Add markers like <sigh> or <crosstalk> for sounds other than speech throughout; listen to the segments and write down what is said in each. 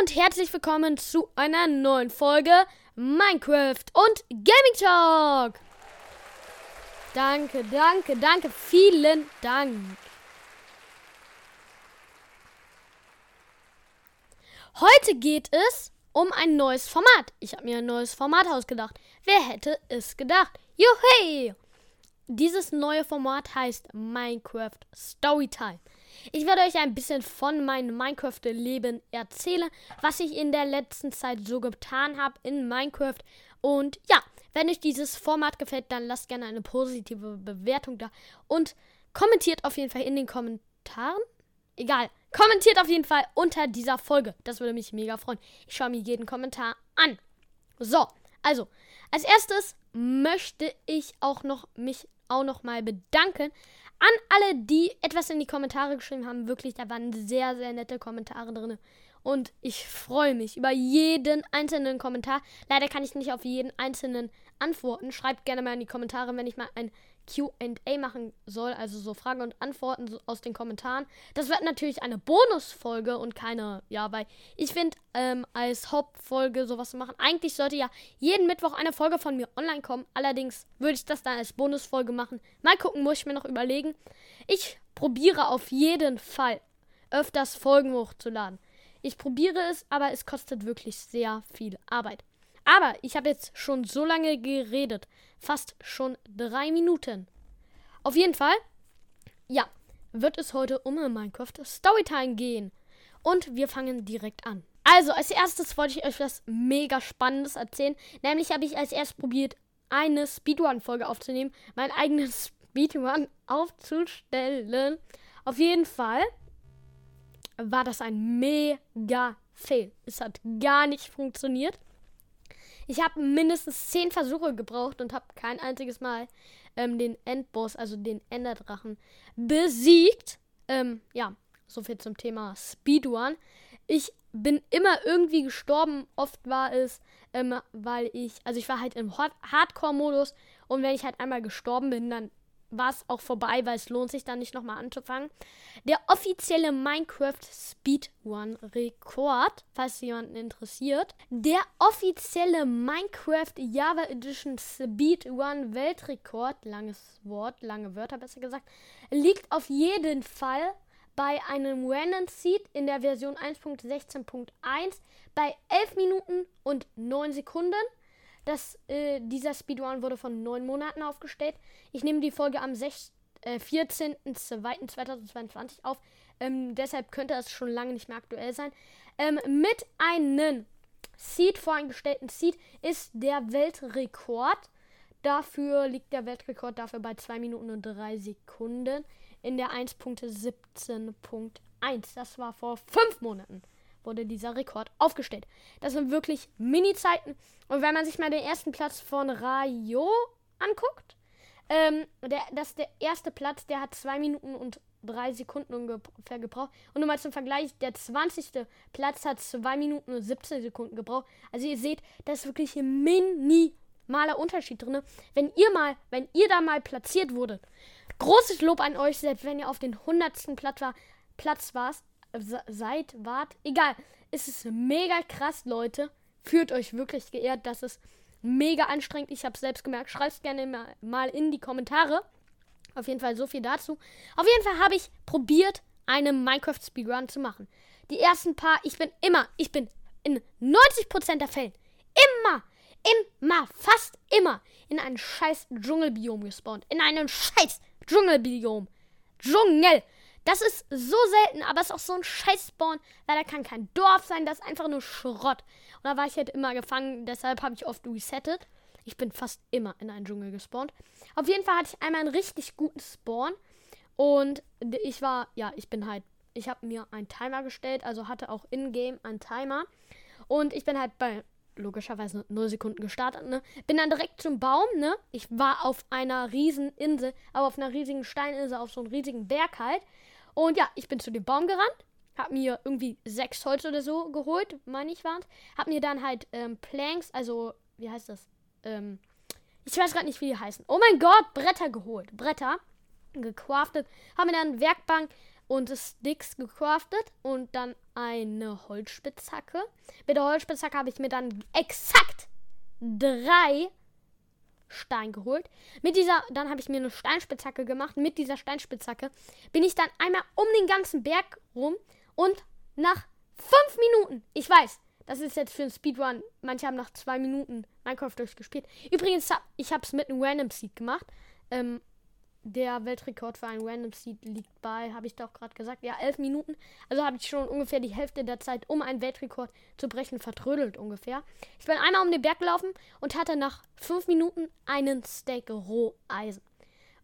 und herzlich willkommen zu einer neuen Folge Minecraft und Gaming Talk. Danke, danke, danke, vielen Dank. Heute geht es um ein neues Format. Ich habe mir ein neues Format ausgedacht. Wer hätte es gedacht? Juhey! Dieses neue Format heißt Minecraft Storytime. Ich werde euch ein bisschen von meinem Minecraft-Leben erzählen, was ich in der letzten Zeit so getan habe in Minecraft. Und ja, wenn euch dieses Format gefällt, dann lasst gerne eine positive Bewertung da und kommentiert auf jeden Fall in den Kommentaren. Egal, kommentiert auf jeden Fall unter dieser Folge. Das würde mich mega freuen. Ich schaue mir jeden Kommentar an. So, also, als erstes möchte ich auch noch mich auch noch mal bedanken an alle, die etwas in die Kommentare geschrieben haben. Wirklich, da waren sehr, sehr nette Kommentare drin. Und ich freue mich über jeden einzelnen Kommentar. Leider kann ich nicht auf jeden einzelnen antworten. Schreibt gerne mal in die Kommentare, wenn ich mal ein QA machen soll, also so Fragen und Antworten aus den Kommentaren. Das wird natürlich eine Bonusfolge und keine, ja, weil ich finde, ähm, als Hauptfolge sowas zu machen, eigentlich sollte ja jeden Mittwoch eine Folge von mir online kommen. Allerdings würde ich das dann als Bonusfolge machen. Mal gucken, muss ich mir noch überlegen. Ich probiere auf jeden Fall öfters Folgen hochzuladen. Ich probiere es, aber es kostet wirklich sehr viel Arbeit. Aber ich habe jetzt schon so lange geredet. Fast schon drei Minuten. Auf jeden Fall, ja, wird es heute um Minecraft Storytime gehen. Und wir fangen direkt an. Also, als erstes wollte ich euch was mega Spannendes erzählen. Nämlich habe ich als erstes probiert, eine Speedrun-Folge aufzunehmen, mein eigenes <laughs> Speedrun aufzustellen. Auf jeden Fall war das ein mega Fail. Es hat gar nicht funktioniert. Ich habe mindestens zehn Versuche gebraucht und habe kein einziges Mal ähm, den Endboss, also den Enderdrachen, besiegt. Ähm, ja, soviel zum Thema Speedrun. Ich bin immer irgendwie gestorben. Oft war es, ähm, weil ich, also ich war halt im Hardcore-Modus und wenn ich halt einmal gestorben bin, dann war es auch vorbei, weil es lohnt sich dann nicht nochmal anzufangen. Der offizielle Minecraft Speedrun Rekord, falls jemanden interessiert. Der offizielle Minecraft Java Edition Speedrun Weltrekord, langes Wort, lange Wörter besser gesagt, liegt auf jeden Fall bei einem Random Seed in der Version 1.16.1 bei 11 Minuten und 9 Sekunden. Das, äh, dieser Speedrun wurde von neun Monaten aufgestellt. Ich nehme die Folge am äh, 14.02.2022 auf. Ähm, deshalb könnte das schon lange nicht mehr aktuell sein. Ähm, mit einem Seed, voreingestellten Seed, ist der Weltrekord. Dafür liegt der Weltrekord dafür bei 2 Minuten und 3 Sekunden in der 1.17.1. Das war vor 5 Monaten wurde dieser Rekord aufgestellt. Das sind wirklich Mini-Zeiten. Und wenn man sich mal den ersten Platz von Rayo anguckt, ähm, der, das ist der erste Platz, der hat 2 Minuten und 3 Sekunden ungefähr gebraucht. Und nur mal zum Vergleich, der 20. Platz hat 2 Minuten und 17 Sekunden gebraucht. Also ihr seht, da ist wirklich ein minimaler Unterschied drin. Wenn ihr mal, wenn ihr da mal platziert wurdet, großes Lob an euch, selbst wenn ihr auf den 100. Platz war, Platz warst, seid, wart, egal. Es ist mega krass, Leute. Fühlt euch wirklich geehrt. Das ist mega anstrengend. Ich habe es selbst gemerkt. Schreibt gerne mal in die Kommentare. Auf jeden Fall so viel dazu. Auf jeden Fall habe ich probiert, einen Minecraft Speedrun zu machen. Die ersten paar, ich bin immer, ich bin in 90% der Fällen immer, immer, fast immer in ein scheiß Dschungelbiom gespawnt. In einem scheiß Dschungelbiom. Dschungel. Das ist so selten, aber es ist auch so ein Scheiß-Spawn, weil da kann kein Dorf sein, das ist einfach nur Schrott. Und da war ich halt immer gefangen, deshalb habe ich oft resettet. Ich bin fast immer in einen Dschungel gespawnt. Auf jeden Fall hatte ich einmal einen richtig guten Spawn. Und ich war, ja, ich bin halt, ich habe mir einen Timer gestellt, also hatte auch in-game einen Timer. Und ich bin halt bei logischerweise 0 Sekunden gestartet, ne? Bin dann direkt zum Baum, ne? Ich war auf einer riesen Insel, aber auf einer riesigen Steininsel, auf so einem riesigen Berg halt. Und ja, ich bin zu dem Baum gerannt, hab mir irgendwie sechs Holz oder so geholt, meine ich waren Hab mir dann halt ähm, Planks, also, wie heißt das? Ähm, ich weiß gerade nicht, wie die heißen. Oh mein Gott, Bretter geholt. Bretter gecraftet. Hab mir dann Werkbank und Sticks gecraftet und dann eine Holzspitzhacke. Mit der Holzspitzhacke habe ich mir dann exakt drei Stein geholt. Mit dieser, dann habe ich mir eine Steinspitzhacke gemacht. Mit dieser Steinspitzhacke bin ich dann einmal um den ganzen Berg rum und nach fünf Minuten, ich weiß, das ist jetzt für einen Speedrun, manche haben nach zwei Minuten Minecraft durchgespielt. Übrigens, ich habe es mit einem Random Seed gemacht. Ähm, der Weltrekord für einen Random Seed liegt bei, habe ich doch gerade gesagt, ja, elf Minuten. Also habe ich schon ungefähr die Hälfte der Zeit, um einen Weltrekord zu brechen, vertrödelt ungefähr. Ich bin einmal um den Berg gelaufen und hatte nach fünf Minuten einen Steak Roheisen.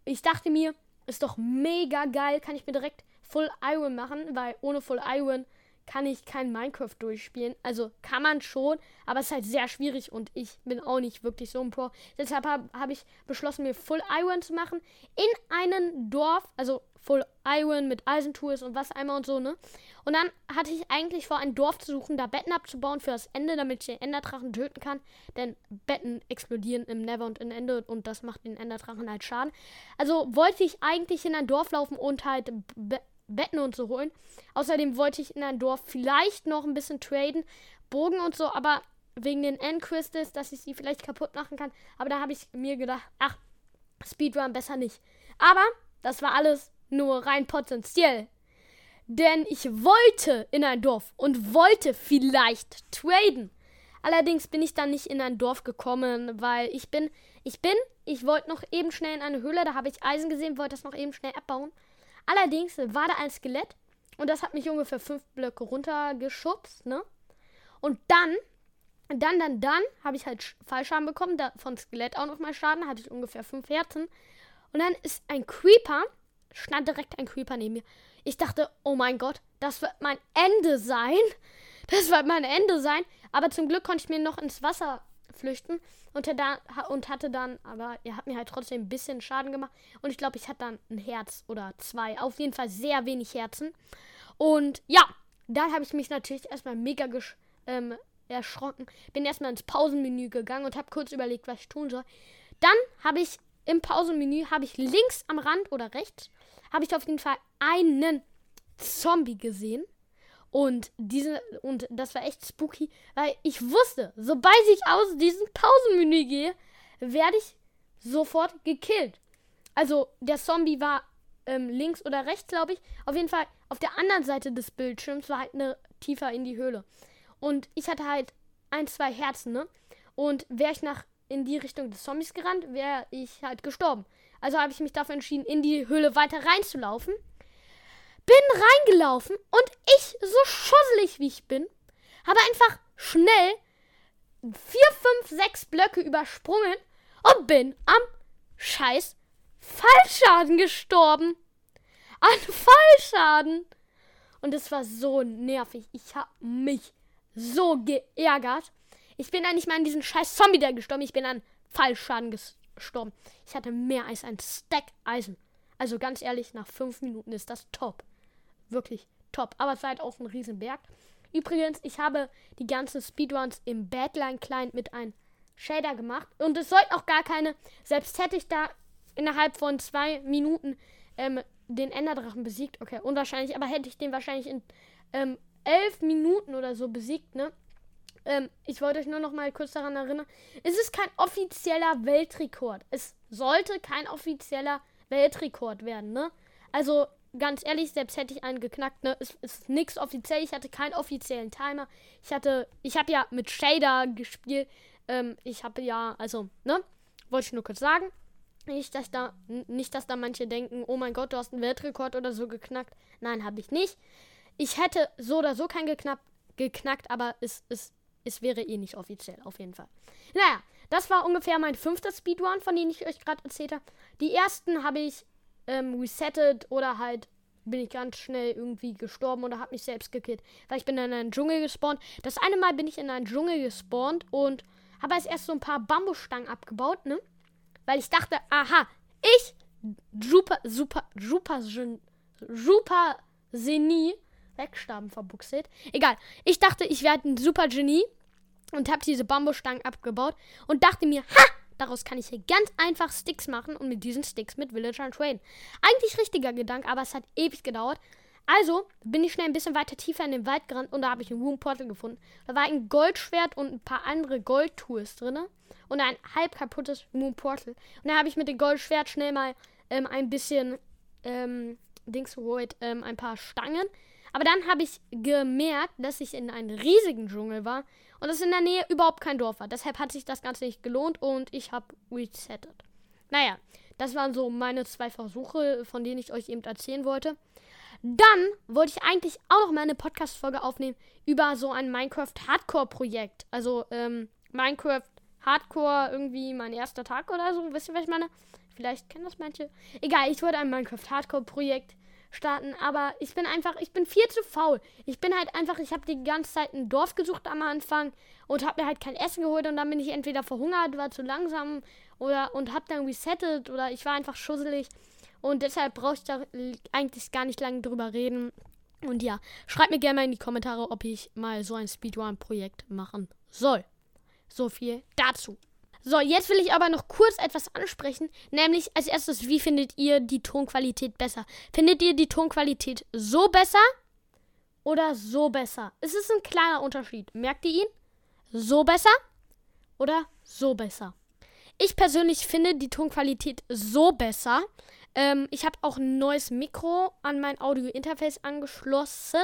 Ich dachte mir, ist doch mega geil, kann ich mir direkt Full Iron machen, weil ohne Full Iron kann ich kein Minecraft durchspielen. Also kann man schon, aber es ist halt sehr schwierig und ich bin auch nicht wirklich so ein Pro. Deshalb habe hab ich beschlossen, mir Full Iron zu machen in einem Dorf, also Full Iron mit Eisentools und Wassereimer und so, ne? Und dann hatte ich eigentlich vor, ein Dorf zu suchen, da Betten abzubauen für das Ende, damit ich den Enderdrachen töten kann. Denn Betten explodieren im Never und im Ende und das macht den Enderdrachen halt Schaden. Also wollte ich eigentlich in ein Dorf laufen und halt Be Betten und so holen. Außerdem wollte ich in ein Dorf vielleicht noch ein bisschen traden, Bogen und so, aber wegen den Endcrystals, dass ich sie vielleicht kaputt machen kann. Aber da habe ich mir gedacht, ach, Speedrun besser nicht. Aber das war alles nur rein potenziell. Denn ich wollte in ein Dorf und wollte vielleicht traden. Allerdings bin ich dann nicht in ein Dorf gekommen, weil ich bin, ich bin, ich wollte noch eben schnell in eine Höhle, da habe ich Eisen gesehen, wollte das noch eben schnell abbauen. Allerdings war da ein Skelett und das hat mich ungefähr fünf Blöcke runtergeschubst, ne? Und dann, dann, dann, dann habe ich halt Fallschaden bekommen, da, von Skelett auch noch mal Schaden, hatte ich ungefähr fünf Herzen. Und dann ist ein Creeper, stand direkt ein Creeper neben mir. Ich dachte, oh mein Gott, das wird mein Ende sein. Das wird mein Ende sein. Aber zum Glück konnte ich mir noch ins Wasser flüchten und, da, und hatte dann, aber er hat mir halt trotzdem ein bisschen Schaden gemacht. Und ich glaube, ich hatte dann ein Herz oder zwei. Auf jeden Fall sehr wenig Herzen. Und ja, dann habe ich mich natürlich erstmal mega ähm, erschrocken. Bin erstmal ins Pausenmenü gegangen und habe kurz überlegt, was ich tun soll. Dann habe ich im Pausenmenü, habe ich links am Rand oder rechts, habe ich auf jeden Fall einen Zombie gesehen. Und diese, und das war echt spooky, weil ich wusste, sobald ich aus diesem Pausenmenü gehe, werde ich sofort gekillt. Also der Zombie war ähm, links oder rechts, glaube ich. Auf jeden Fall auf der anderen Seite des Bildschirms war halt eine tiefer in die Höhle. Und ich hatte halt ein, zwei Herzen, ne? Und wäre ich nach in die Richtung des Zombies gerannt, wäre ich halt gestorben. Also habe ich mich dafür entschieden, in die Höhle weiter reinzulaufen bin reingelaufen und ich, so schosselig wie ich bin, habe einfach schnell vier, fünf, sechs Blöcke übersprungen und bin am scheiß Fallschaden gestorben. An Fallschaden. Und es war so nervig. Ich habe mich so geärgert. Ich bin dann nicht mal an diesen scheiß Zombie da gestorben. Ich bin an Fallschaden gestorben. Ich hatte mehr als ein Stack Eisen. Also ganz ehrlich, nach fünf Minuten ist das top wirklich top. Aber es war halt auch ein Riesenberg. Übrigens, ich habe die ganzen Speedruns im Badline Client mit einem Shader gemacht. Und es sollten auch gar keine, selbst hätte ich da innerhalb von zwei Minuten ähm, den Enderdrachen besiegt. Okay, unwahrscheinlich, aber hätte ich den wahrscheinlich in ähm, elf Minuten oder so besiegt, ne? Ähm, ich wollte euch nur noch mal kurz daran erinnern. Es ist kein offizieller Weltrekord. Es sollte kein offizieller Weltrekord werden, ne? Also, ganz ehrlich, selbst hätte ich einen geknackt, ne? Es ist nichts offiziell. Ich hatte keinen offiziellen Timer. Ich hatte, ich habe ja mit Shader gespielt. Ähm, ich habe ja, also, ne? Wollte ich nur kurz sagen. Nicht, dass da, nicht, dass da manche denken, oh mein Gott, du hast einen Weltrekord oder so geknackt. Nein, habe ich nicht. Ich hätte so oder so keinen geknackt, geknackt aber es, es, es wäre eh nicht offiziell, auf jeden Fall. Naja, das war ungefähr mein fünfter Speedrun, von dem ich euch gerade erzählt habe. Die ersten habe ich ähm, resettet oder halt bin ich ganz schnell irgendwie gestorben oder habe mich selbst gekillt. Weil ich bin in einen Dschungel gespawnt. Das eine Mal bin ich in einen Dschungel gespawnt und habe als erst so ein paar Bambusstangen abgebaut, ne? Weil ich dachte, aha, ich, super, super, super, super Genie, Wegstaben verbuchselt. Egal. Ich dachte, ich werde ein super Genie und habe diese Bambusstangen abgebaut und dachte mir, ha, Daraus kann ich hier ganz einfach Sticks machen und mit diesen Sticks mit Villager traden. Eigentlich richtiger Gedanke, aber es hat ewig gedauert. Also bin ich schnell ein bisschen weiter tiefer in den Wald gerannt und da habe ich ein Room Portal gefunden. Da war ein Goldschwert und ein paar andere Goldtools drin und ein halb kaputtes Moon Portal. Und da habe ich mit dem Goldschwert schnell mal ähm, ein bisschen ähm, Dings geholt, ähm, ein paar Stangen. Aber dann habe ich gemerkt, dass ich in einem riesigen Dschungel war und dass in der Nähe überhaupt kein Dorf war. Deshalb hat sich das Ganze nicht gelohnt und ich habe resettet. Naja, das waren so meine zwei Versuche, von denen ich euch eben erzählen wollte. Dann wollte ich eigentlich auch noch mal eine Podcast-Folge aufnehmen über so ein Minecraft-Hardcore-Projekt. Also ähm, Minecraft Hardcore irgendwie mein erster Tag oder so. Wisst ihr, was ich meine? Vielleicht kennen das manche. Egal, ich wollte ein Minecraft Hardcore-Projekt starten, aber ich bin einfach, ich bin viel zu faul. Ich bin halt einfach, ich habe die ganze Zeit ein Dorf gesucht am Anfang und habe mir halt kein Essen geholt und dann bin ich entweder verhungert, war zu langsam oder und habe dann resettet oder ich war einfach schusselig und deshalb brauche ich da eigentlich gar nicht lange drüber reden. Und ja, schreibt mir gerne mal in die Kommentare, ob ich mal so ein Speedrun-Projekt machen soll. So viel dazu. So, jetzt will ich aber noch kurz etwas ansprechen, nämlich als erstes, wie findet ihr die Tonqualität besser? Findet ihr die Tonqualität so besser oder so besser? Es ist ein kleiner Unterschied. Merkt ihr ihn? So besser oder so besser? Ich persönlich finde die Tonqualität so besser. Ähm, ich habe auch ein neues Mikro an mein Audio-Interface angeschlossen.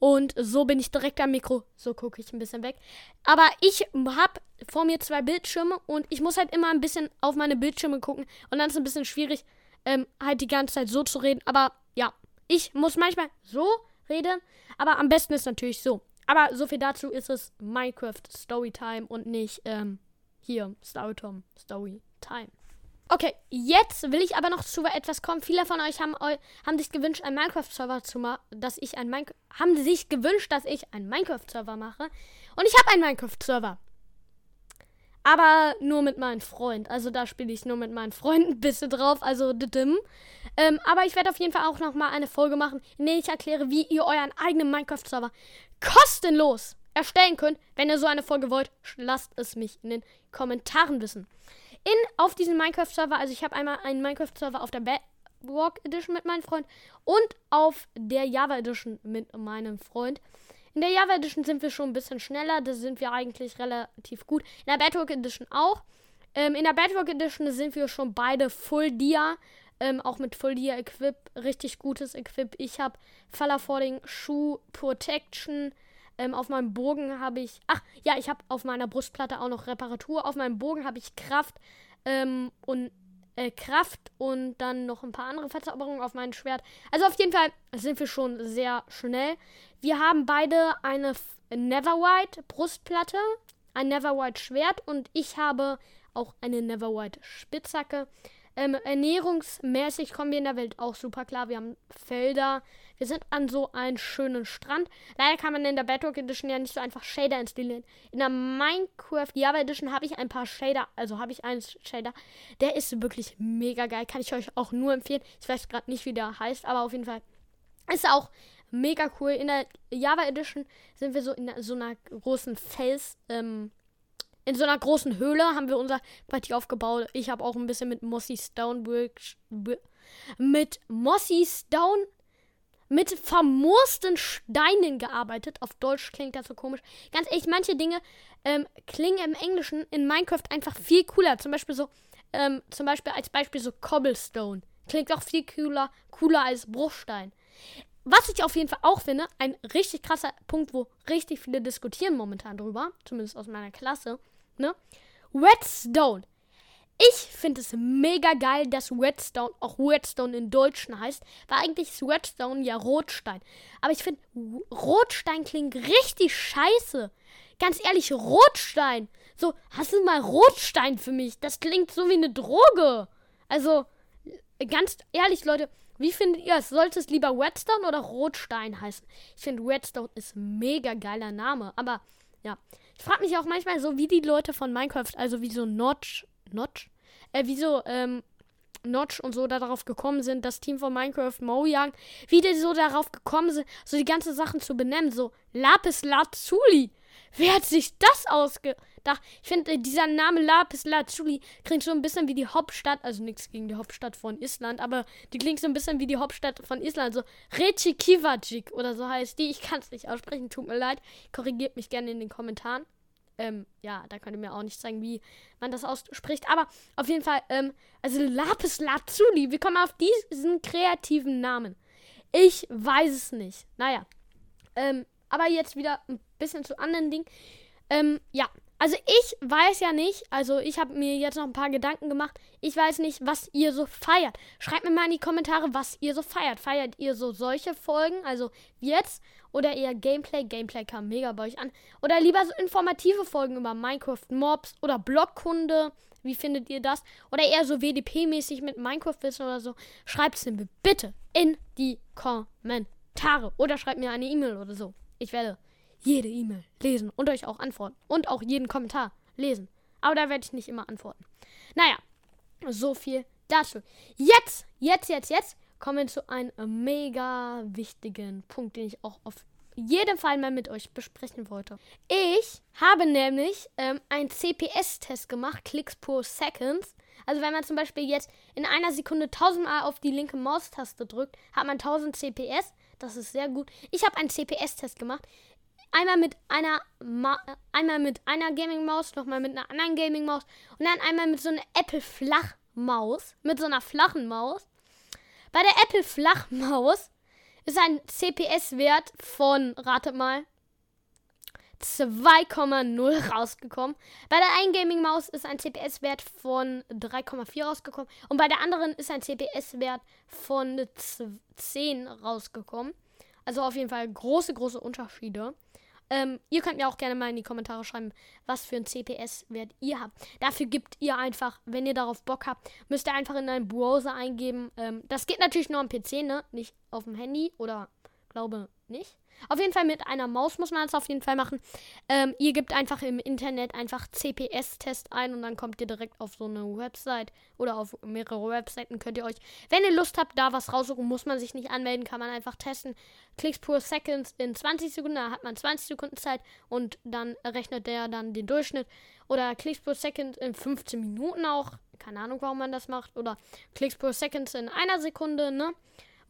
Und so bin ich direkt am Mikro. So gucke ich ein bisschen weg. Aber ich habe vor mir zwei Bildschirme und ich muss halt immer ein bisschen auf meine Bildschirme gucken. Und dann ist es ein bisschen schwierig, ähm, halt die ganze Zeit so zu reden. Aber ja, ich muss manchmal so reden. Aber am besten ist natürlich so. Aber so viel dazu ist es Minecraft Storytime und nicht ähm, hier Storytime Storytime. Okay, jetzt will ich aber noch zu etwas kommen. Viele von euch haben, haben sich gewünscht, einen Minecraft-Server zu machen, dass ich ein Minecraft, haben sich gewünscht, dass ich einen Minecraft-Server mache. Und ich habe einen Minecraft-Server. Aber nur mit meinem Freund. Also da spiele ich nur mit meinen Freunden <laughs> ein bisschen drauf. Also didim. Ähm, aber ich werde auf jeden Fall auch noch mal eine Folge machen, in der ich erkläre, wie ihr euren eigenen Minecraft-Server kostenlos erstellen könnt. Wenn ihr so eine Folge wollt, lasst es mich in den Kommentaren wissen in, auf diesem Minecraft-Server. Also ich habe einmal einen Minecraft-Server auf der Bedrock Edition mit meinem Freund und auf der Java Edition mit meinem Freund. In der Java Edition sind wir schon ein bisschen schneller, da sind wir eigentlich relativ gut. In der Bedrock Edition auch. Ähm, in der Bedrock Edition sind wir schon beide Full Dia, ähm, auch mit Full Dia Equip, richtig gutes Equip. Ich habe Faller Falling Shoe Protection, ähm, auf meinem Bogen habe ich. Ach, ja, ich habe auf meiner Brustplatte auch noch Reparatur. Auf meinem Bogen habe ich Kraft ähm, und äh, Kraft und dann noch ein paar andere Verzauberungen auf meinem Schwert. Also auf jeden Fall sind wir schon sehr schnell. Wir haben beide eine Neverwhite Brustplatte, ein Neverwhite Schwert und ich habe auch eine Neverwhite Spitzhacke. Ähm, ernährungsmäßig kommen wir in der Welt auch super klar. Wir haben Felder. Wir sind an so einem schönen Strand. Leider kann man in der Bedrock Edition ja nicht so einfach Shader installieren. In der Minecraft Java Edition habe ich ein paar Shader. Also habe ich einen Shader. Der ist wirklich mega geil. Kann ich euch auch nur empfehlen. Ich weiß gerade nicht, wie der heißt, aber auf jeden Fall ist auch mega cool. In der Java Edition sind wir so in so einer großen Fels. Ähm, in so einer großen Höhle haben wir unser Partie aufgebaut. Ich habe auch ein bisschen mit Mossy Stone mit Mossy Stone mit vermoosten Steinen gearbeitet. Auf Deutsch klingt das so komisch. Ganz ehrlich, manche Dinge ähm, klingen im Englischen in Minecraft einfach viel cooler. Zum Beispiel so, ähm, zum Beispiel als Beispiel so Cobblestone. Klingt auch viel cooler, cooler als Bruchstein. Was ich auf jeden Fall auch finde, ein richtig krasser Punkt, wo richtig viele diskutieren momentan drüber, zumindest aus meiner Klasse, ne? Redstone. Ich finde es mega geil, dass Redstone auch Redstone in Deutschen heißt, weil eigentlich ist Redstone ja Rotstein. Aber ich finde, Rotstein klingt richtig scheiße. Ganz ehrlich, Rotstein. So, hast du mal Rotstein für mich? Das klingt so wie eine Droge. Also, ganz ehrlich, Leute, wie findet ihr es? Sollte es lieber Redstone oder Rotstein heißen? Ich finde, Redstone ist ein mega geiler Name. Aber, ja. Ich frage mich auch manchmal so, wie die Leute von Minecraft, also wie so Notch, Notch? Äh, wieso, ähm, Notch und so darauf gekommen sind, das Team von Minecraft Mojang, wie die so darauf gekommen sind, so die ganzen Sachen zu benennen, so Lapis Lazuli. Wer hat sich das ausgedacht? gedacht. Ich finde, äh, dieser Name Lapis Lazuli klingt so ein bisschen wie die Hauptstadt, also nichts gegen die Hauptstadt von Island, aber die klingt so ein bisschen wie die Hauptstadt von Island, so Reykjavik oder so heißt die. Ich kann es nicht aussprechen, tut mir leid. Korrigiert mich gerne in den Kommentaren. Ähm, ja, da könnt ihr mir auch nicht zeigen, wie man das ausspricht. Aber auf jeden Fall, ähm, also Lapis Lazuli, wie kommen wir auf diesen kreativen Namen? Ich weiß es nicht. Naja. Ähm, aber jetzt wieder ein bisschen zu anderen Dingen. Ähm, ja. Also ich weiß ja nicht, also ich habe mir jetzt noch ein paar Gedanken gemacht. Ich weiß nicht, was ihr so feiert. Schreibt mir mal in die Kommentare, was ihr so feiert. Feiert ihr so solche Folgen, also jetzt, oder eher Gameplay? Gameplay kam mega bei euch an. Oder lieber so informative Folgen über Minecraft Mobs oder Blockkunde. Wie findet ihr das? Oder eher so WDP-mäßig mit Minecraft-Wissen oder so. Schreibt es mir bitte in die Kommentare. Oder schreibt mir eine E-Mail oder so. Ich werde jede E-Mail lesen und euch auch antworten. Und auch jeden Kommentar lesen. Aber da werde ich nicht immer antworten. Naja, so viel dazu. Jetzt, jetzt, jetzt, jetzt kommen wir zu einem mega wichtigen Punkt, den ich auch auf jeden Fall mal mit euch besprechen wollte. Ich habe nämlich ähm, einen CPS-Test gemacht, Clicks pro Seconds. Also wenn man zum Beispiel jetzt in einer Sekunde 1000 Mal auf die linke Maustaste drückt, hat man 1000 CPS. Das ist sehr gut. Ich habe einen CPS-Test gemacht. Einmal mit einer Ma einmal mit einer Gaming Maus, nochmal mit einer anderen Gaming Maus und dann einmal mit so einer Apple Flachmaus, mit so einer flachen Maus. Bei der Apple Flachmaus ist ein CPS-Wert von, ratet mal, 2,0 rausgekommen. Bei der einen Gaming-Maus ist ein CPS-Wert von 3,4 rausgekommen. Und bei der anderen ist ein CPS-Wert von 10 rausgekommen. Also auf jeden Fall große, große Unterschiede. Ähm, ihr könnt mir auch gerne mal in die Kommentare schreiben, was für ein CPS-Wert ihr habt. Dafür gebt ihr einfach, wenn ihr darauf Bock habt, müsst ihr einfach in einen Browser eingeben. Ähm, das geht natürlich nur am PC, ne? Nicht auf dem Handy oder glaube nicht. Auf jeden Fall mit einer Maus muss man das auf jeden Fall machen. Ähm, ihr gebt einfach im Internet einfach CPS-Test ein und dann kommt ihr direkt auf so eine Website oder auf mehrere Webseiten könnt ihr euch, wenn ihr Lust habt, da was raussuchen, muss man sich nicht anmelden, kann man einfach testen. Klicks per Seconds in 20 Sekunden, da hat man 20 Sekunden Zeit und dann rechnet der dann den Durchschnitt. Oder Klicks per Second in 15 Minuten auch. Keine Ahnung, warum man das macht. Oder Klicks per Second in einer Sekunde, ne?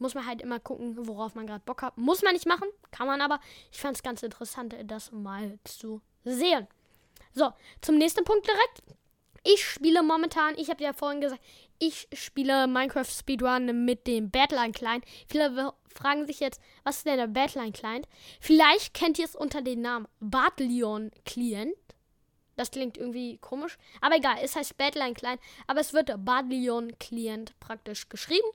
Muss man halt immer gucken, worauf man gerade Bock hat. Muss man nicht machen, kann man aber. Ich fand es ganz interessant, das mal zu sehen. So, zum nächsten Punkt direkt. Ich spiele momentan, ich habe ja vorhin gesagt, ich spiele Minecraft Speedrun mit dem Badline Client. Viele fragen sich jetzt, was ist denn der Badline Client? Vielleicht kennt ihr es unter dem Namen Badlion Client. Das klingt irgendwie komisch, aber egal, es heißt Badline Client, aber es wird Badlion Client praktisch geschrieben.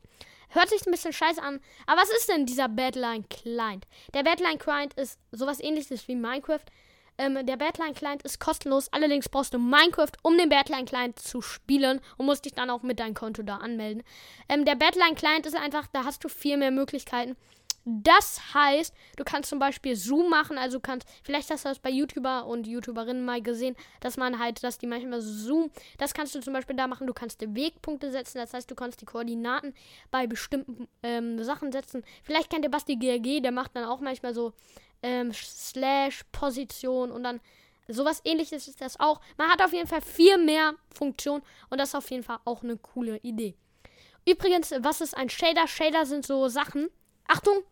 Hört sich ein bisschen scheiße an. Aber was ist denn dieser Badline Client? Der Badline Client ist sowas ähnliches wie Minecraft. Ähm, der Badline Client ist kostenlos. Allerdings brauchst du Minecraft, um den Badline Client zu spielen und musst dich dann auch mit deinem Konto da anmelden. Ähm, der Badline Client ist einfach, da hast du viel mehr Möglichkeiten. Das heißt, du kannst zum Beispiel Zoom machen, also kannst, vielleicht hast du das bei YouTuber und YouTuberinnen mal gesehen, dass man halt, dass die manchmal Zoom, das kannst du zum Beispiel da machen, du kannst Wegpunkte setzen, das heißt, du kannst die Koordinaten bei bestimmten ähm, Sachen setzen. Vielleicht kennt ihr Basti GRG, der macht dann auch manchmal so ähm, Slash, Position und dann sowas ähnliches ist das auch. Man hat auf jeden Fall viel mehr Funktionen und das ist auf jeden Fall auch eine coole Idee. Übrigens, was ist ein Shader? Shader sind so Sachen. Achtung,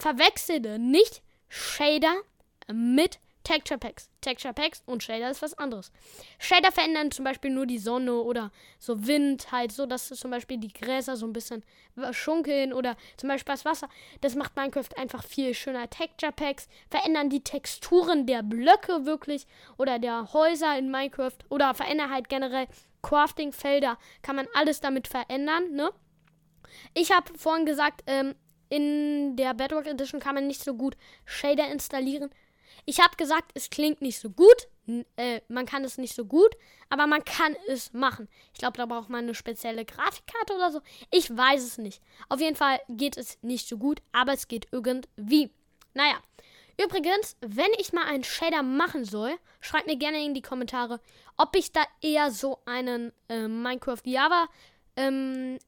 Verwechsele nicht Shader mit Texture Packs. Texture Packs und Shader ist was anderes. Shader verändern zum Beispiel nur die Sonne oder so Wind, halt so, dass zum Beispiel die Gräser so ein bisschen schunkeln oder zum Beispiel das Wasser. Das macht Minecraft einfach viel schöner. Texture Packs verändern die Texturen der Blöcke wirklich oder der Häuser in Minecraft oder verändern halt generell Crafting-Felder. Kann man alles damit verändern, ne? Ich habe vorhin gesagt, ähm, in der Bedrock Edition kann man nicht so gut Shader installieren. Ich habe gesagt, es klingt nicht so gut. Äh, man kann es nicht so gut, aber man kann es machen. Ich glaube, da braucht man eine spezielle Grafikkarte oder so. Ich weiß es nicht. Auf jeden Fall geht es nicht so gut, aber es geht irgendwie. Naja. Übrigens, wenn ich mal einen Shader machen soll, schreibt mir gerne in die Kommentare, ob ich da eher so einen äh, Minecraft Java, ähm,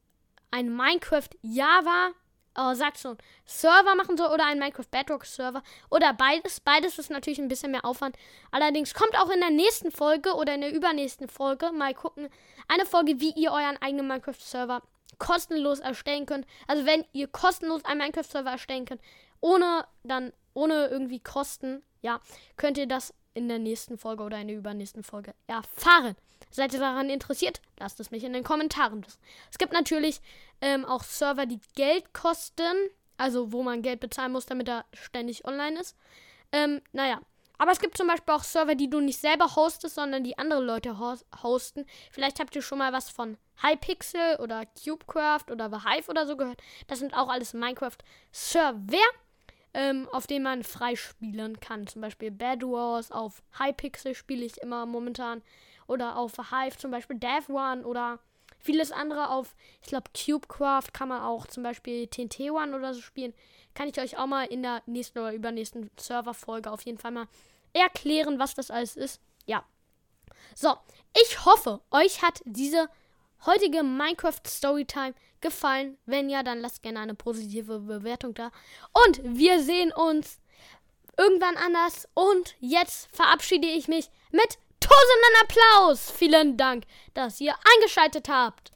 ein Minecraft Java oh, sag schon, Server machen soll oder einen Minecraft Bedrock Server oder beides. Beides ist natürlich ein bisschen mehr Aufwand. Allerdings kommt auch in der nächsten Folge oder in der übernächsten Folge mal gucken, eine Folge, wie ihr euren eigenen Minecraft Server kostenlos erstellen könnt. Also wenn ihr kostenlos einen Minecraft Server erstellen könnt, ohne dann ohne irgendwie Kosten, ja, könnt ihr das in der nächsten Folge oder in der übernächsten Folge erfahren. Seid ihr daran interessiert? Lasst es mich in den Kommentaren wissen. Es gibt natürlich ähm, auch Server, die Geld kosten. Also wo man Geld bezahlen muss, damit er ständig online ist. Ähm, naja. Aber es gibt zum Beispiel auch Server, die du nicht selber hostest, sondern die andere Leute hosten. Vielleicht habt ihr schon mal was von Hypixel oder Cubecraft oder The Hive oder so gehört. Das sind auch alles Minecraft-Server ähm, auf denen man freispielen kann. Zum Beispiel Bad Wars, auf Hypixel spiele ich immer momentan. Oder auf Hive zum Beispiel Dev One oder vieles andere auf, ich glaube, Cubecraft kann man auch zum Beispiel TNT One oder so spielen. Kann ich euch auch mal in der nächsten oder übernächsten Serverfolge auf jeden Fall mal erklären, was das alles ist. Ja. So, ich hoffe, euch hat diese heutige Minecraft Storytime gefallen? Wenn ja, dann lasst gerne eine positive Bewertung da. Und wir sehen uns irgendwann anders. Und jetzt verabschiede ich mich mit tausenden Applaus. Vielen Dank, dass ihr eingeschaltet habt.